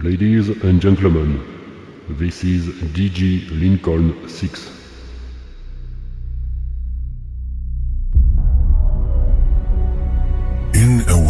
Ladies and gentlemen, this is DJ Lincoln 6. In a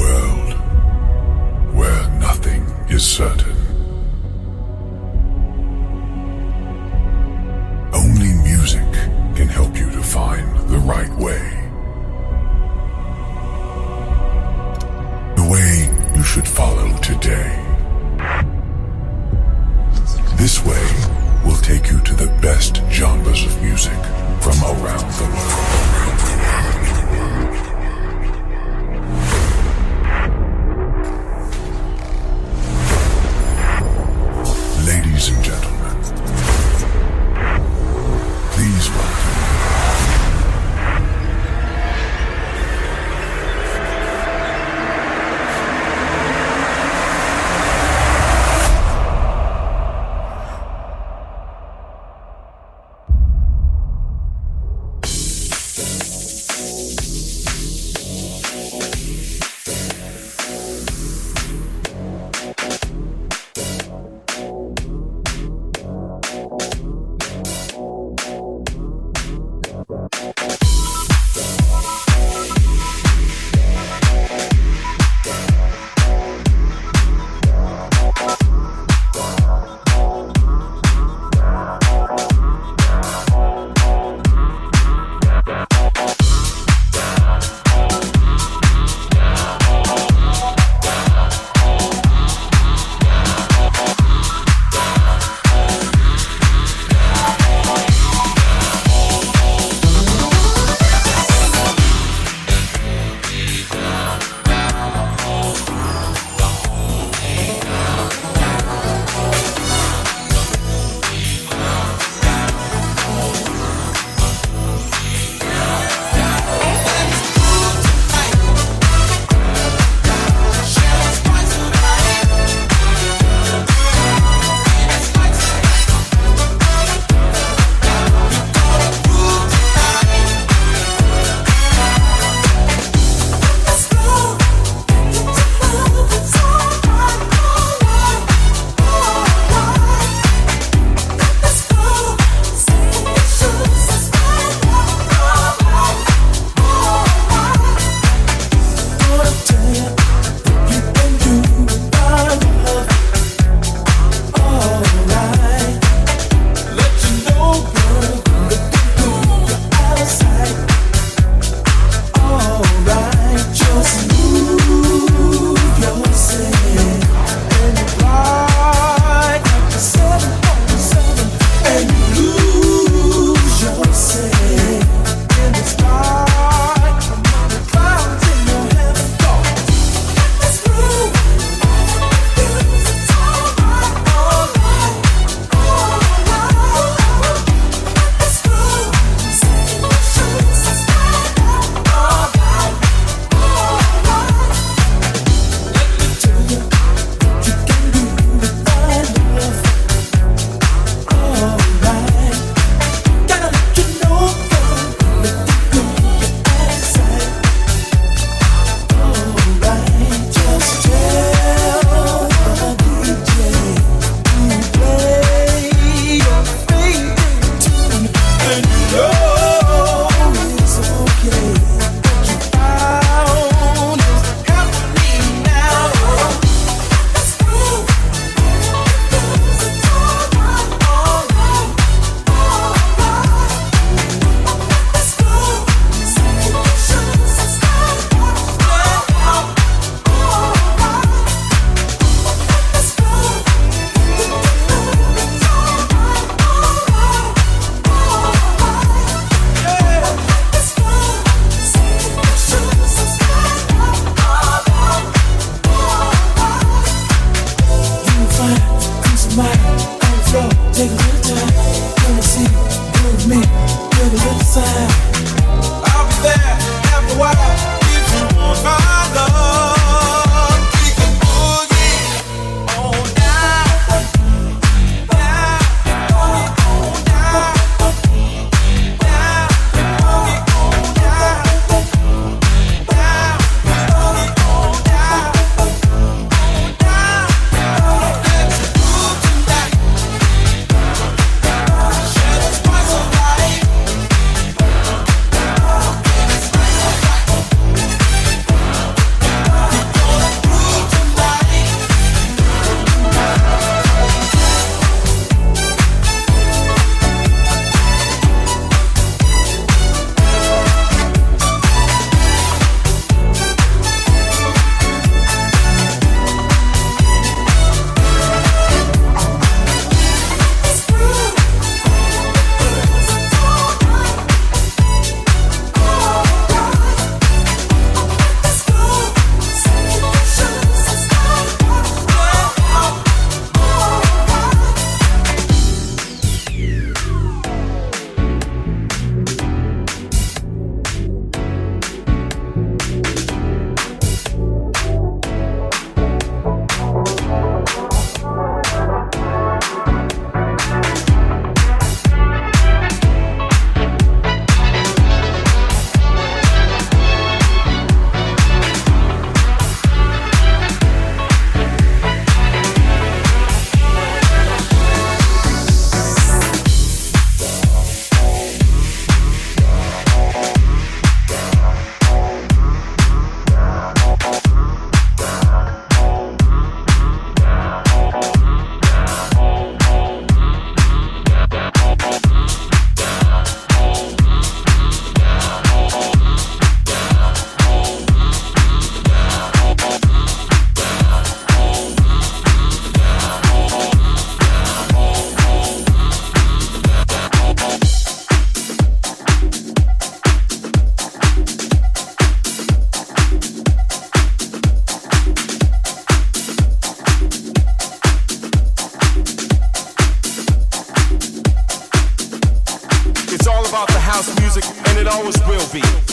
always will be.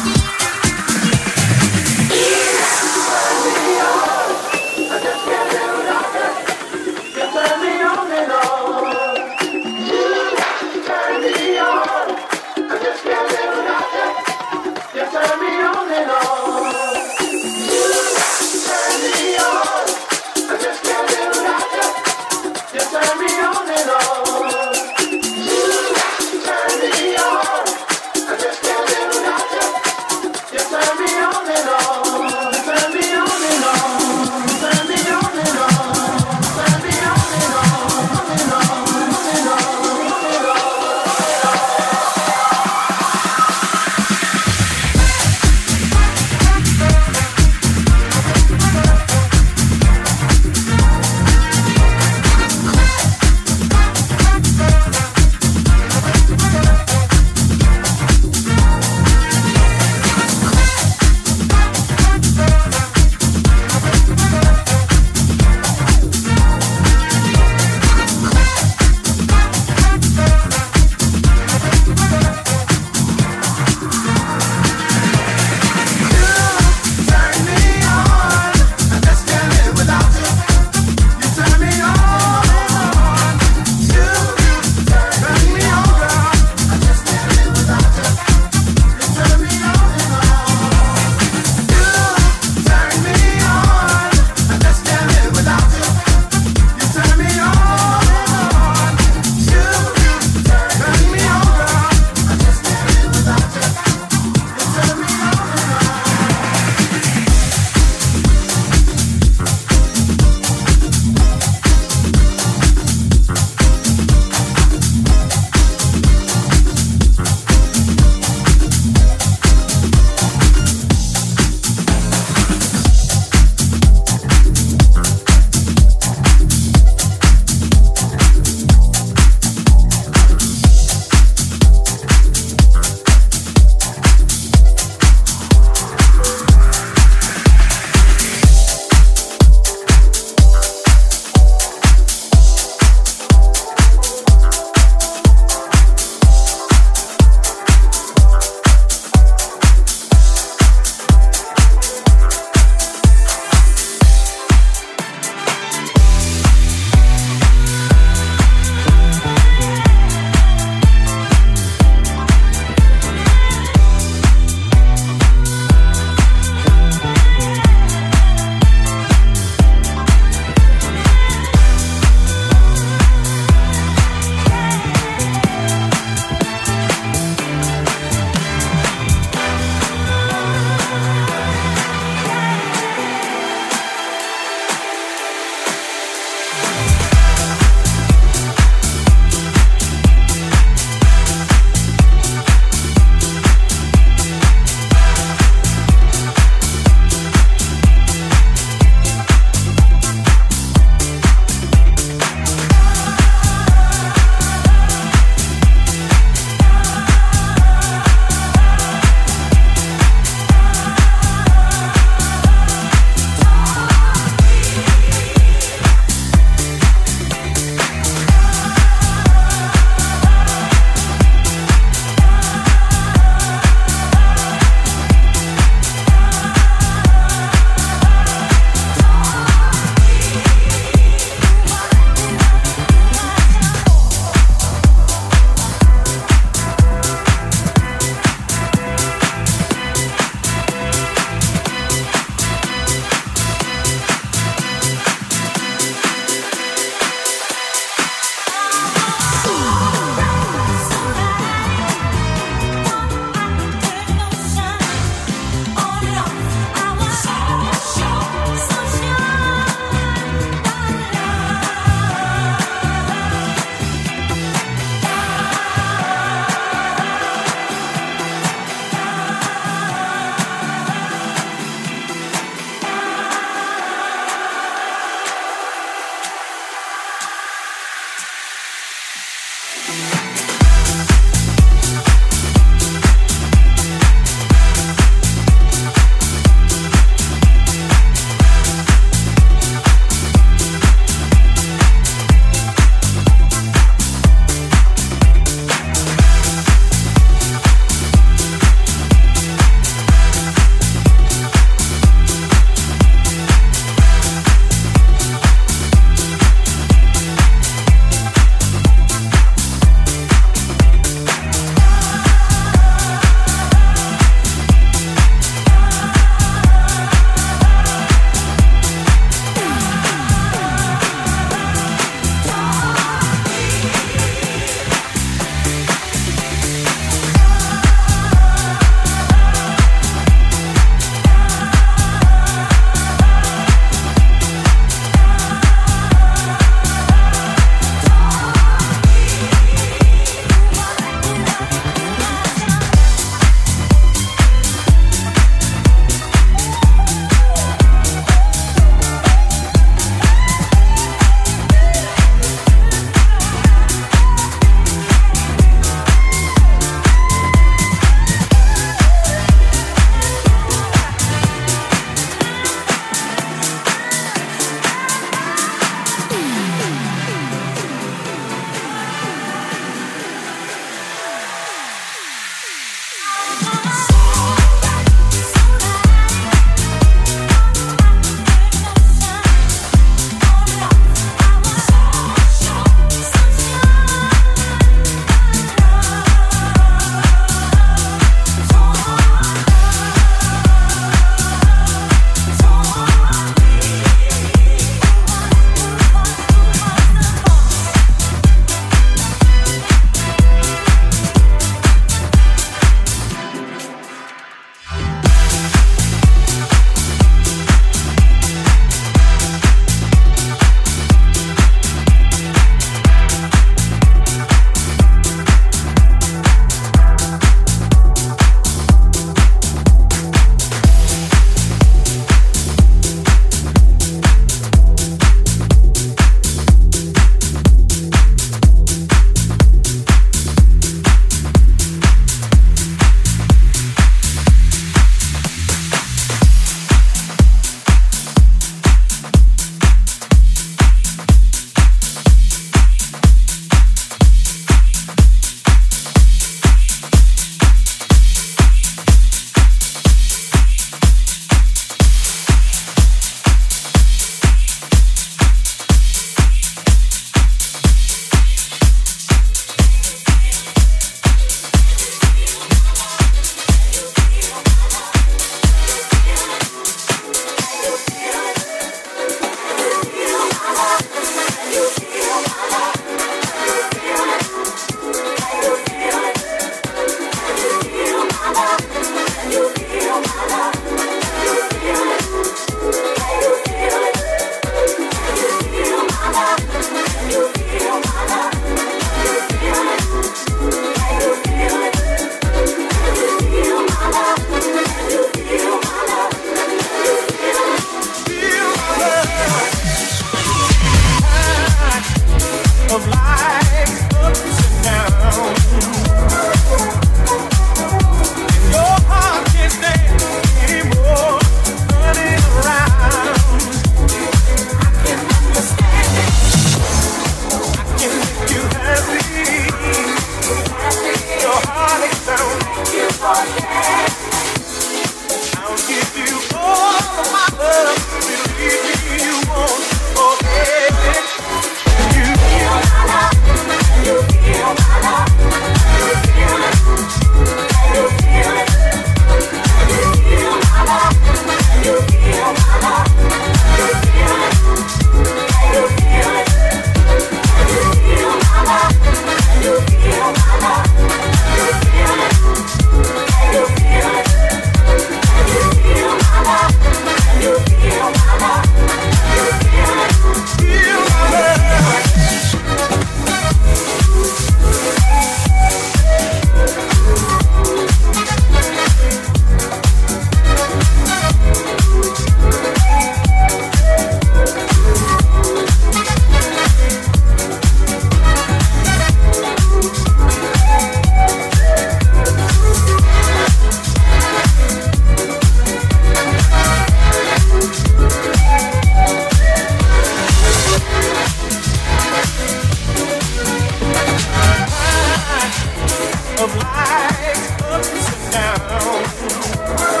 Up and down.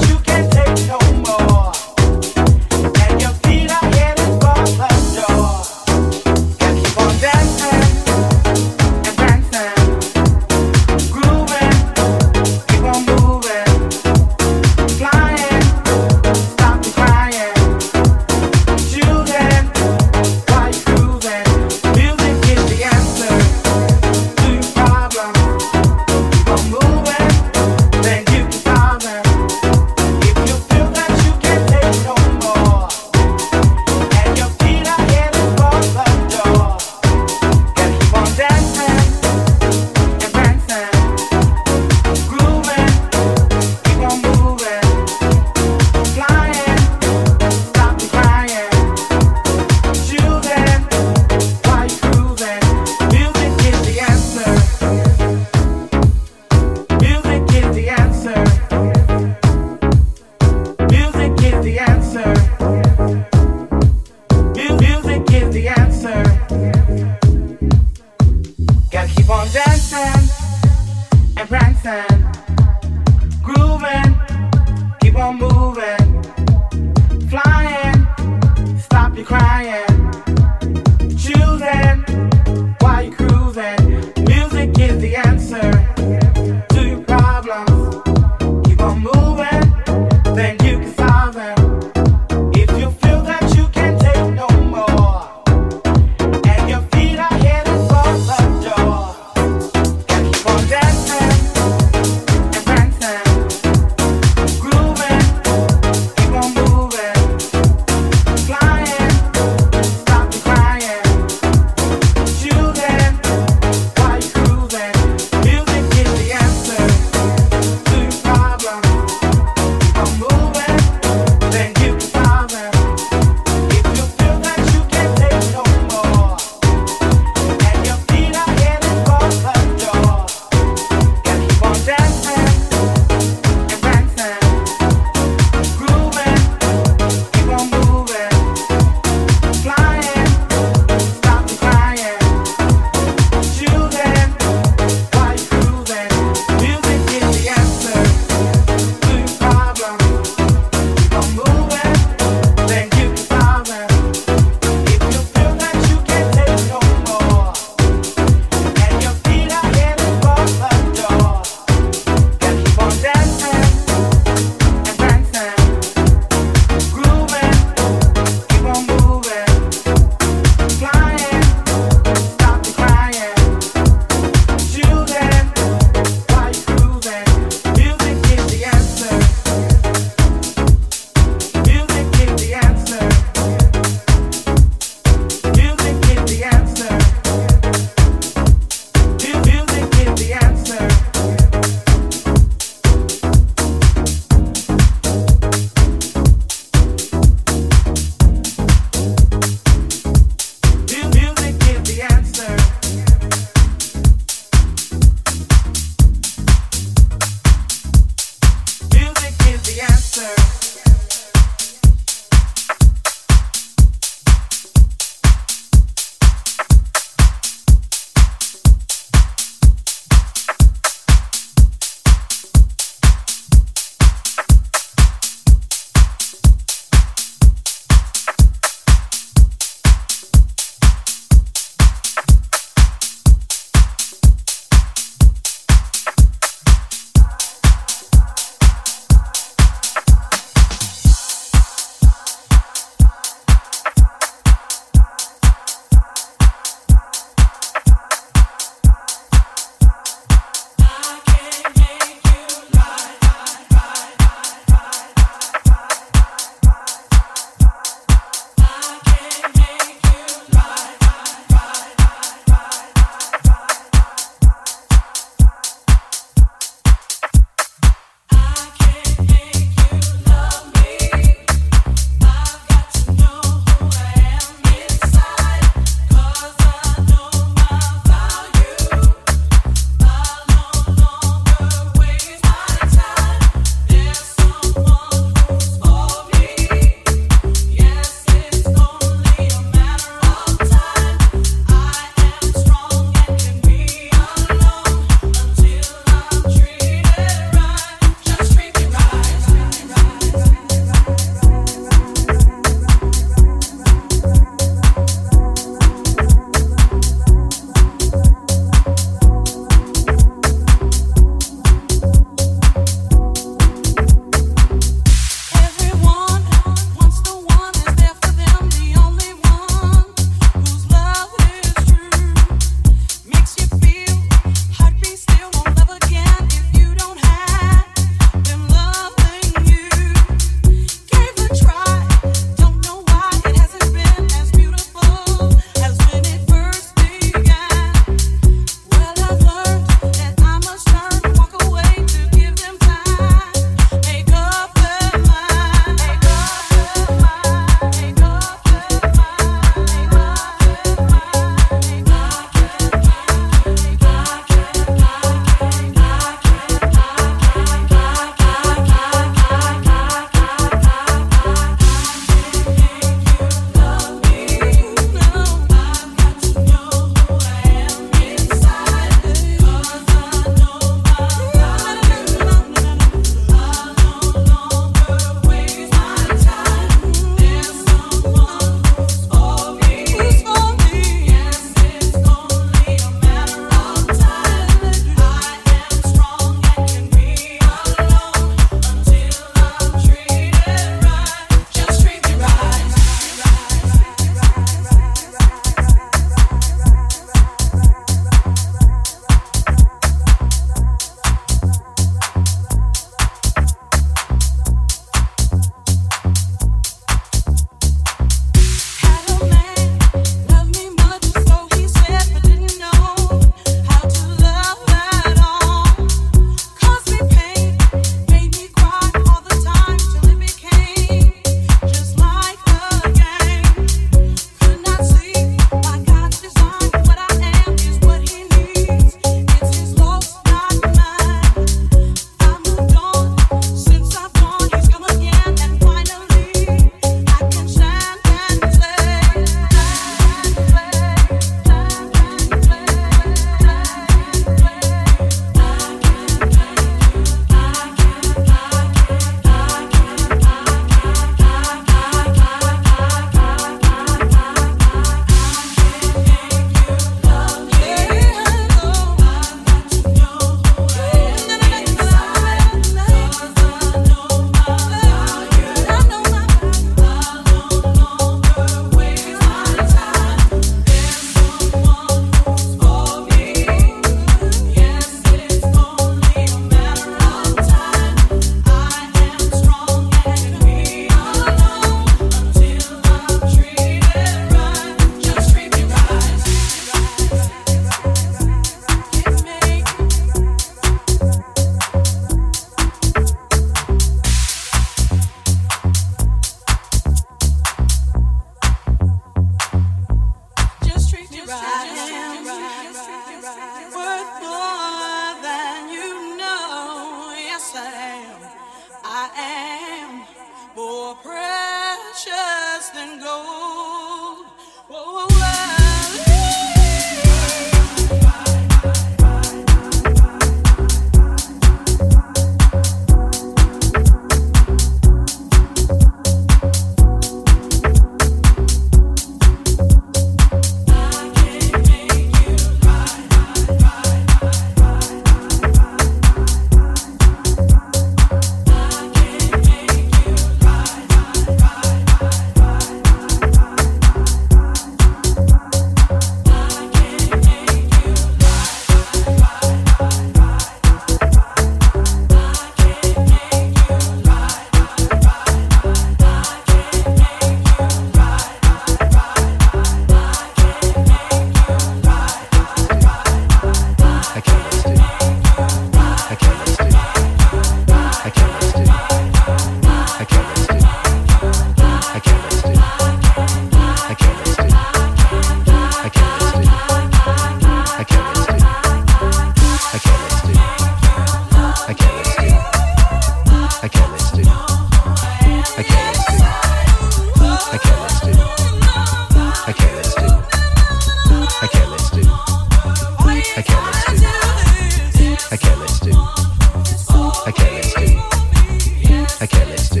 Okay, let's do.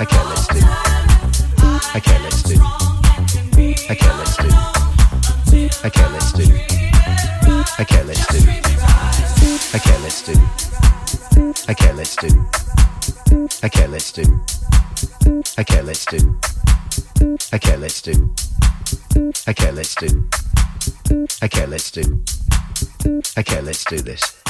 Okay, let's do. Okay, let's do. Okay, let's do. Okay, let's do. Okay, let's do. Okay, let's do. Okay, let's do. Okay, let's do. Okay, let's do. Okay, let's do. Okay, let's do. Okay, let's do. This.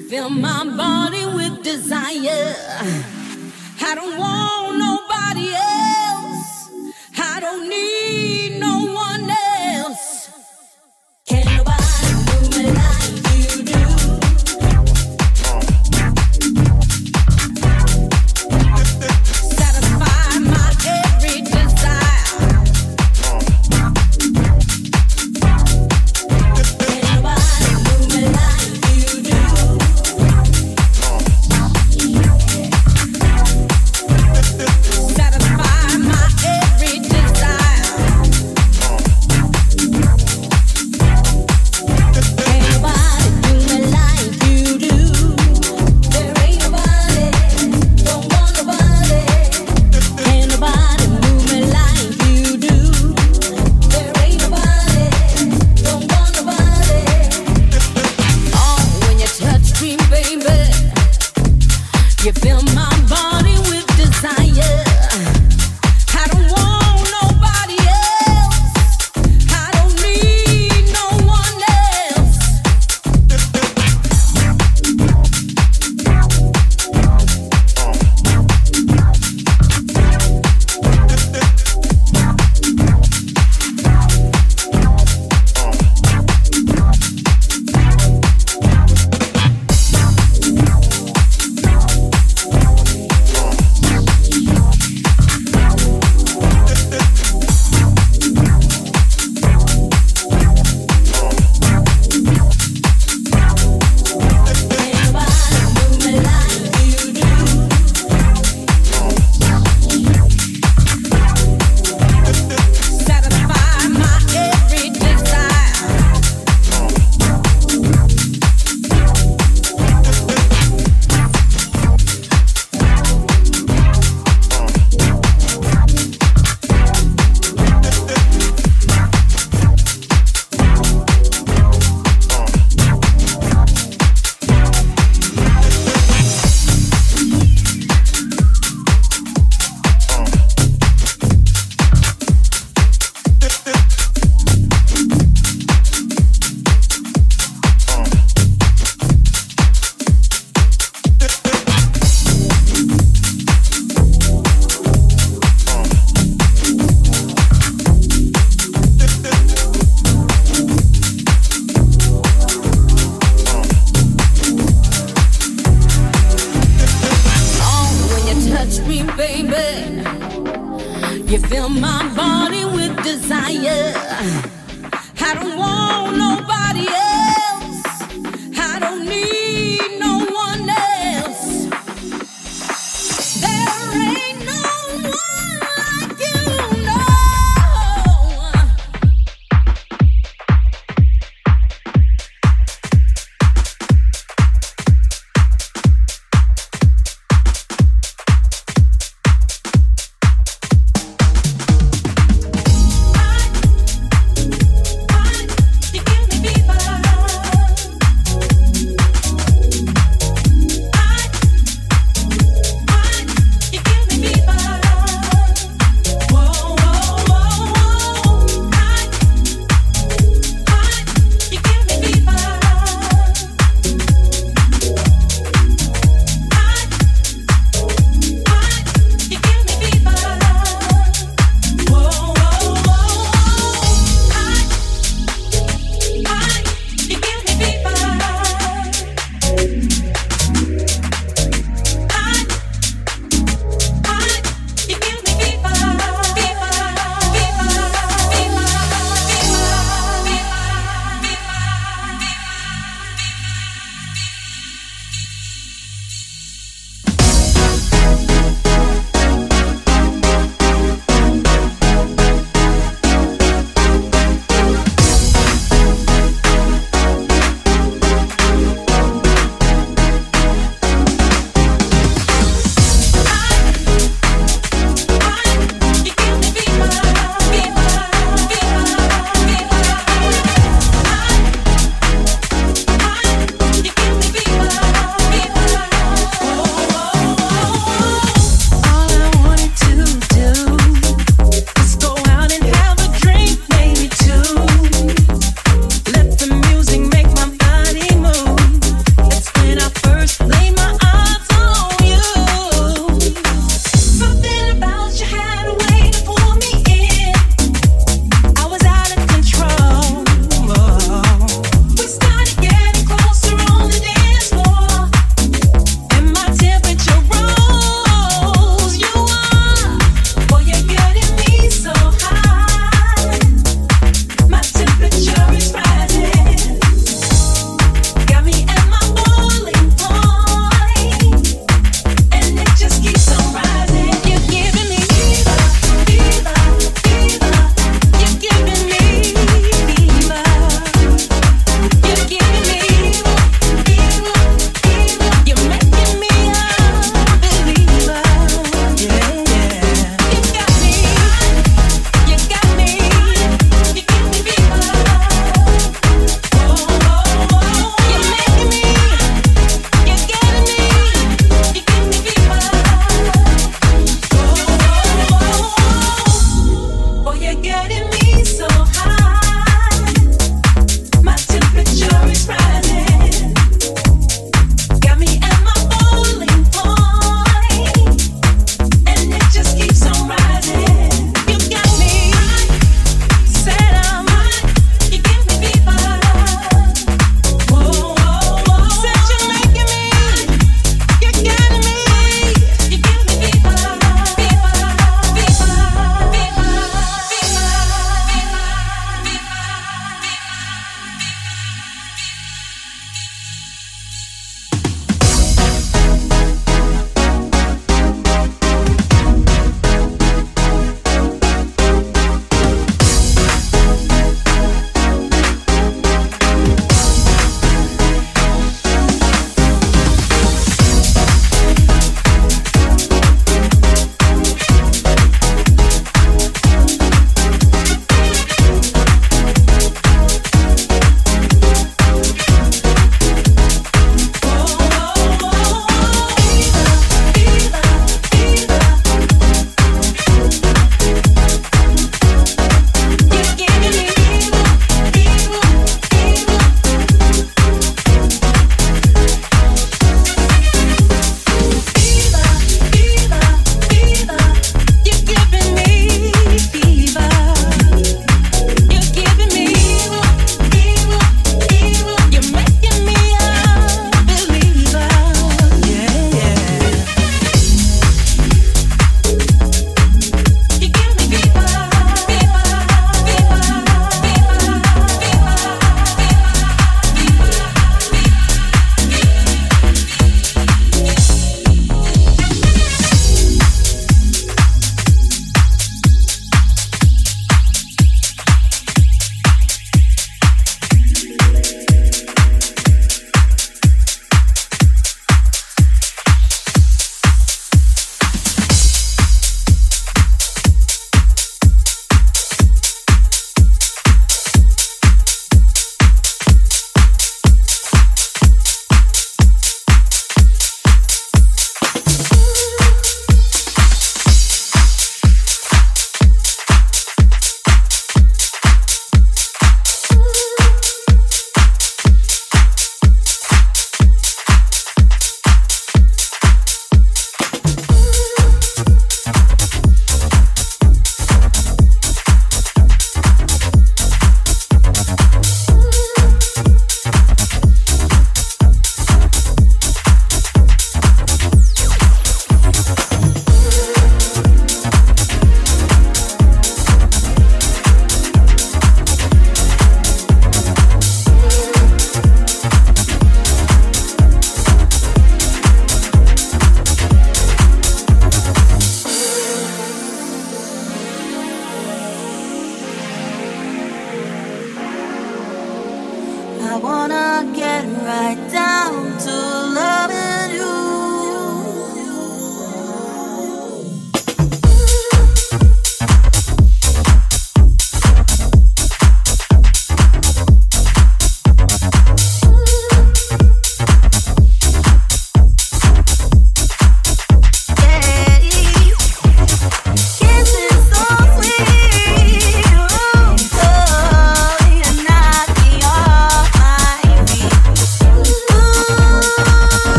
Fever.